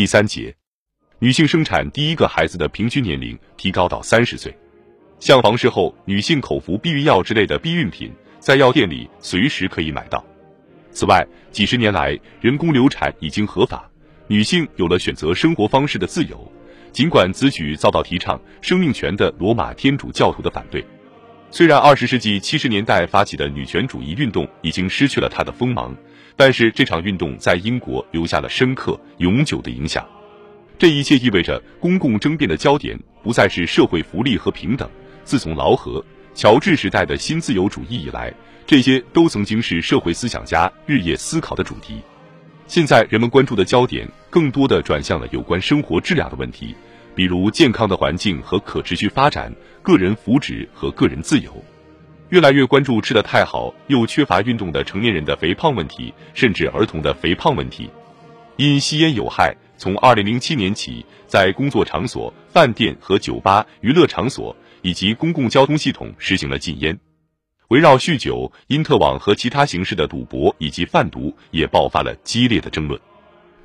第三节，女性生产第一个孩子的平均年龄提高到三十岁。像房事后女性口服避孕药之类的避孕品，在药店里随时可以买到。此外，几十年来，人工流产已经合法，女性有了选择生活方式的自由。尽管此举遭到提倡生命权的罗马天主教徒的反对，虽然二十世纪七十年代发起的女权主义运动已经失去了它的锋芒，但是这场运动在英国留下了深刻永久的影响。这一切意味着公共争辩的焦点不再是社会福利和平等。自从劳合、乔治时代的新自由主义以来，这些都曾经是社会思想家日夜思考的主题。现在人们关注的焦点更多的转向了有关生活质量的问题，比如健康的环境和可持续发展、个人福祉和个人自由。越来越关注吃得太好又缺乏运动的成年人的肥胖问题，甚至儿童的肥胖问题。因吸烟有害，从二零零七年起，在工作场所、饭店和酒吧、娱乐场所以及公共交通系统实行了禁烟。围绕酗酒、因特网和其他形式的赌博以及贩毒也爆发了激烈的争论。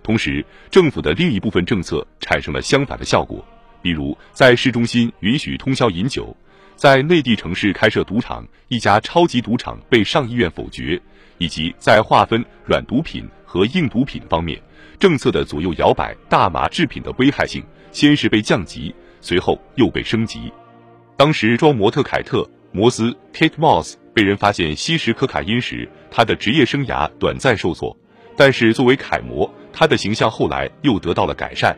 同时，政府的另一部分政策产生了相反的效果，比如在市中心允许通宵饮酒，在内地城市开设赌场，一家超级赌场被上议院否决，以及在划分软毒品和硬毒品方面，政策的左右摇摆。大麻制品的危害性先是被降级，随后又被升级。当时装模特凯特。摩斯 Kate Moss 被人发现吸食可卡因时，他的职业生涯短暂受挫，但是作为楷模，他的形象后来又得到了改善。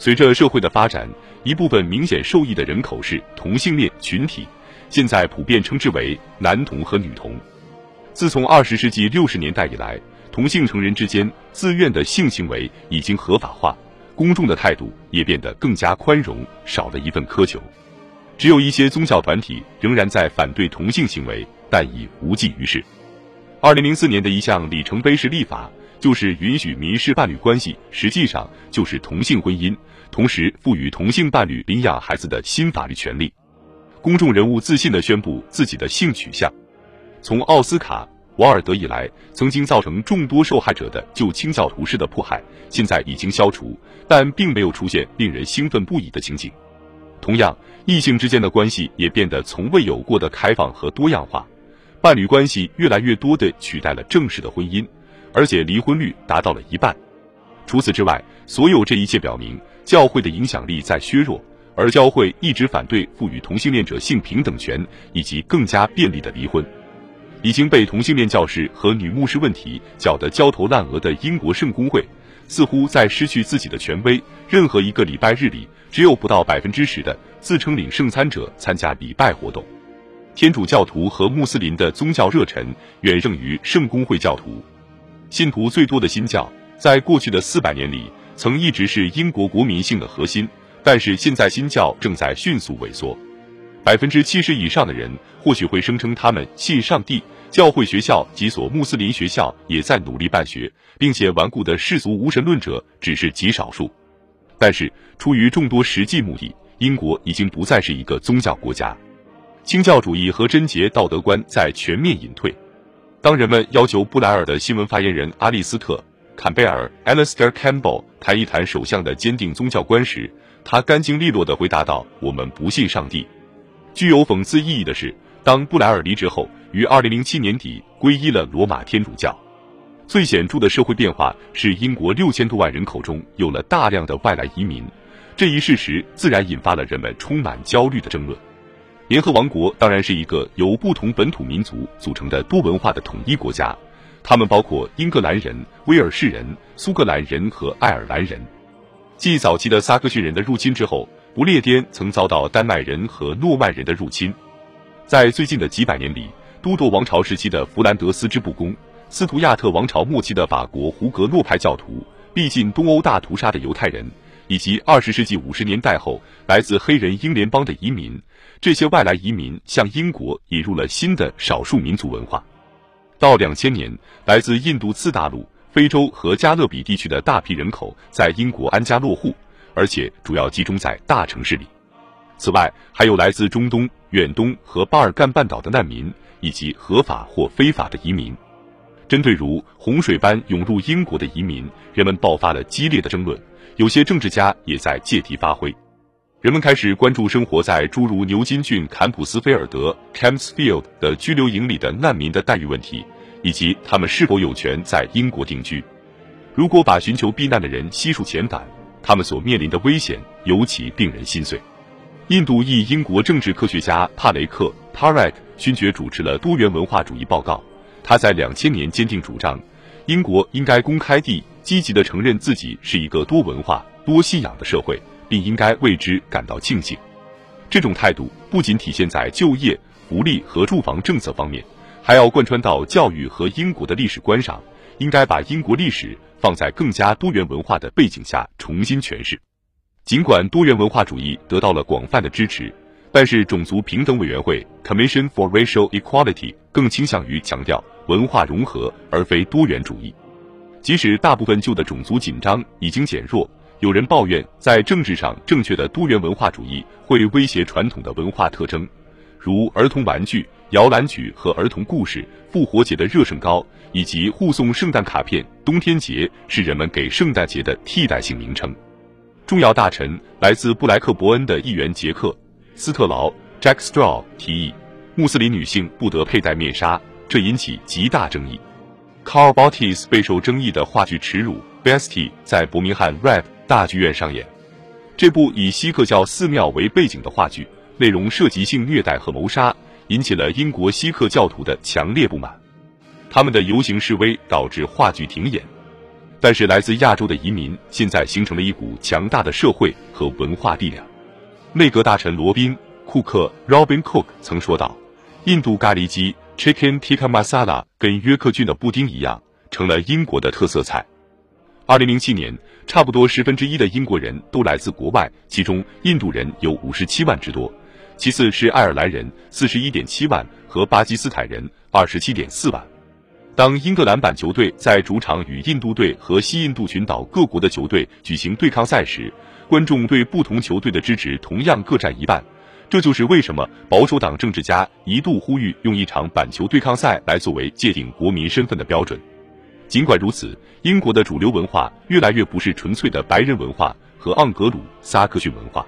随着社会的发展，一部分明显受益的人口是同性恋群体，现在普遍称之为男同和女同。自从二十世纪六十年代以来，同性成人之间自愿的性行为已经合法化，公众的态度也变得更加宽容，少了一份苛求。只有一些宗教团体仍然在反对同性行为，但已无济于事。二零零四年的一项里程碑式立法，就是允许民事伴侣关系实际上就是同性婚姻，同时赋予同性伴侣领养孩子的新法律权利。公众人物自信地宣布自己的性取向。从奥斯卡·瓦尔德以来，曾经造成众多受害者的旧清教徒式的迫害，现在已经消除，但并没有出现令人兴奋不已的情景。同样，异性之间的关系也变得从未有过的开放和多样化，伴侣关系越来越多地取代了正式的婚姻，而且离婚率达到了一半。除此之外，所有这一切表明，教会的影响力在削弱，而教会一直反对赋予同性恋者性平等权以及更加便利的离婚。已经被同性恋教士和女牧师问题搅得焦头烂额的英国圣公会。似乎在失去自己的权威。任何一个礼拜日里，只有不到百分之十的自称领圣餐者参加礼拜活动。天主教徒和穆斯林的宗教热忱远胜于圣公会教徒。信徒最多的新教，在过去的四百年里，曾一直是英国国民性的核心。但是现在新教正在迅速萎缩。百分之七十以上的人或许会声称他们信上帝。教会学校及所穆斯林学校也在努力办学，并且顽固的世俗无神论者只是极少数。但是，出于众多实际目的，英国已经不再是一个宗教国家。清教主义和贞洁道德观在全面隐退。当人们要求布莱尔的新闻发言人阿利斯特·坎贝尔 （Alistair Campbell） 谈一谈首相的坚定宗教观时，他干净利落地回答道：“我们不信上帝。”具有讽刺意义的是。当布莱尔离职后，于二零零七年底皈依了罗马天主教。最显著的社会变化是，英国六千多万人口中有了大量的外来移民。这一事实自然引发了人们充满焦虑的争论。联合王国当然是一个由不同本土民族组成的多文化的统一国家，他们包括英格兰人、威尔士人、苏格兰人和爱尔兰人。继早期的萨克逊人的入侵之后，不列颠曾遭到丹麦人和诺曼人的入侵。在最近的几百年里，都铎王朝时期的弗兰德斯之不公，斯图亚特王朝末期的法国胡格诺派教徒，逼近东欧大屠杀的犹太人，以及二十世纪五十年代后来自黑人英联邦的移民，这些外来移民向英国引入了新的少数民族文化。到两千年，来自印度次大陆、非洲和加勒比地区的大批人口在英国安家落户，而且主要集中在大城市里。此外，还有来自中东、远东和巴尔干半岛的难民，以及合法或非法的移民。针对如洪水般涌入英国的移民，人们爆发了激烈的争论。有些政治家也在借题发挥。人们开始关注生活在诸如牛津郡坎普斯菲尔德 （Campsfield） 的拘留营里的难民的待遇问题，以及他们是否有权在英国定居。如果把寻求避难的人悉数遣返，他们所面临的危险尤其令人心碎。印度裔英国政治科学家帕雷克 （Parek） 勋爵主持了多元文化主义报告。他在两千年坚定主张，英国应该公开地、积极地承认自己是一个多文化、多信仰的社会，并应该为之感到庆幸。这种态度不仅体现在就业、福利和住房政策方面，还要贯穿到教育和英国的历史观上。应该把英国历史放在更加多元文化的背景下重新诠释。尽管多元文化主义得到了广泛的支持。但是，种族平等委员会 （Commission for Racial Equality） 更倾向于强调文化融合而非多元主义。即使大部分旧的种族紧张已经减弱，有人抱怨在政治上正确的多元文化主义会威胁传统的文化特征，如儿童玩具、摇篮曲和儿童故事、复活节的热盛糕以及互送圣诞卡片。冬天节是人们给圣诞节的替代性名称。重要大臣来自布莱克伯恩的议员杰克。斯特劳 （Jack Straw） 提议，穆斯林女性不得佩戴面纱，这引起极大争议。Carl Bottis 备受争议的话剧《耻辱》（Bestie） 在伯明翰 Rep 大剧院上演。这部以锡克教寺庙为背景的话剧，内容涉及性虐待和谋杀，引起了英国锡克教徒的强烈不满。他们的游行示威导致话剧停演。但是，来自亚洲的移民现在形成了一股强大的社会和文化力量。内阁大臣罗宾·库克 （Robin Cook） 曾说道：“印度咖喱鸡 （Chicken Tikka Masala） 跟约克郡的布丁一样，成了英国的特色菜。”二零零七年，差不多十分之一的英国人都来自国外，其中印度人有五十七万之多，其次是爱尔兰人四十一点七万和巴基斯坦人二十七点四万。当英格兰板球队在主场与印度队和西印度群岛各国的球队举行对抗赛时，观众对不同球队的支持同样各占一半，这就是为什么保守党政治家一度呼吁用一场板球对抗赛来作为界定国民身份的标准。尽管如此，英国的主流文化越来越不是纯粹的白人文化和盎格鲁撒克逊文化。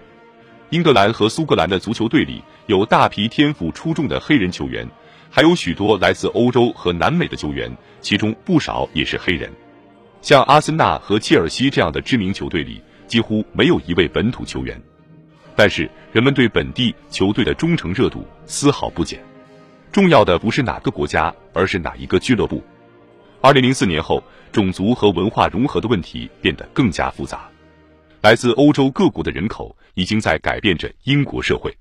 英格兰和苏格兰的足球队里有大批天赋出众的黑人球员，还有许多来自欧洲和南美的球员，其中不少也是黑人。像阿森纳和切尔西这样的知名球队里。几乎没有一位本土球员，但是人们对本地球队的忠诚热度丝毫不减。重要的不是哪个国家，而是哪一个俱乐部。二零零四年后，种族和文化融合的问题变得更加复杂。来自欧洲各国的人口已经在改变着英国社会，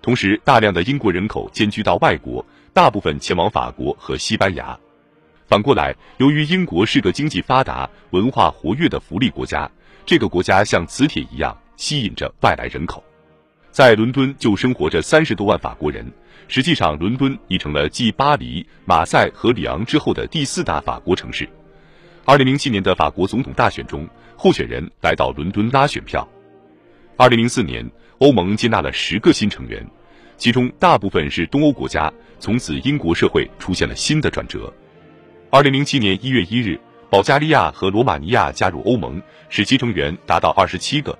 同时大量的英国人口迁居到外国，大部分前往法国和西班牙。反过来，由于英国是个经济发达、文化活跃的福利国家。这个国家像磁铁一样吸引着外来人口，在伦敦就生活着三十多万法国人。实际上，伦敦已成了继巴黎、马赛和里昂之后的第四大法国城市。二零零七年的法国总统大选中，候选人来到伦敦拉选票。二零零四年，欧盟接纳了十个新成员，其中大部分是东欧国家。从此，英国社会出现了新的转折。二零零七年一月一日。保加利亚和罗马尼亚加入欧盟，使其成员达到二十七个。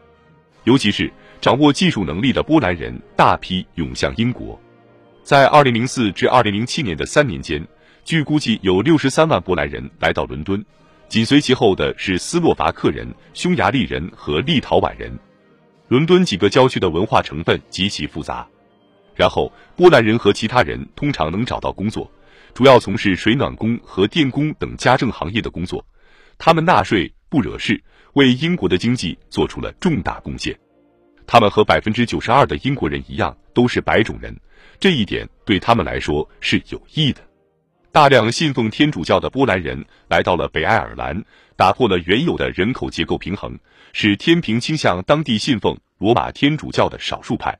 尤其是掌握技术能力的波兰人大批涌向英国。在二零零四至二零零七年的三年间，据估计有六十三万波兰人来到伦敦，紧随其后的是斯洛伐克人、匈牙利人和立陶宛人。伦敦几个郊区的文化成分极其复杂。然后，波兰人和其他人通常能找到工作。主要从事水暖工和电工等家政行业的工作，他们纳税不惹事，为英国的经济做出了重大贡献。他们和百分之九十二的英国人一样，都是白种人，这一点对他们来说是有益的。大量信奉天主教的波兰人来到了北爱尔兰，打破了原有的人口结构平衡，使天平倾向当地信奉罗马天主教的少数派。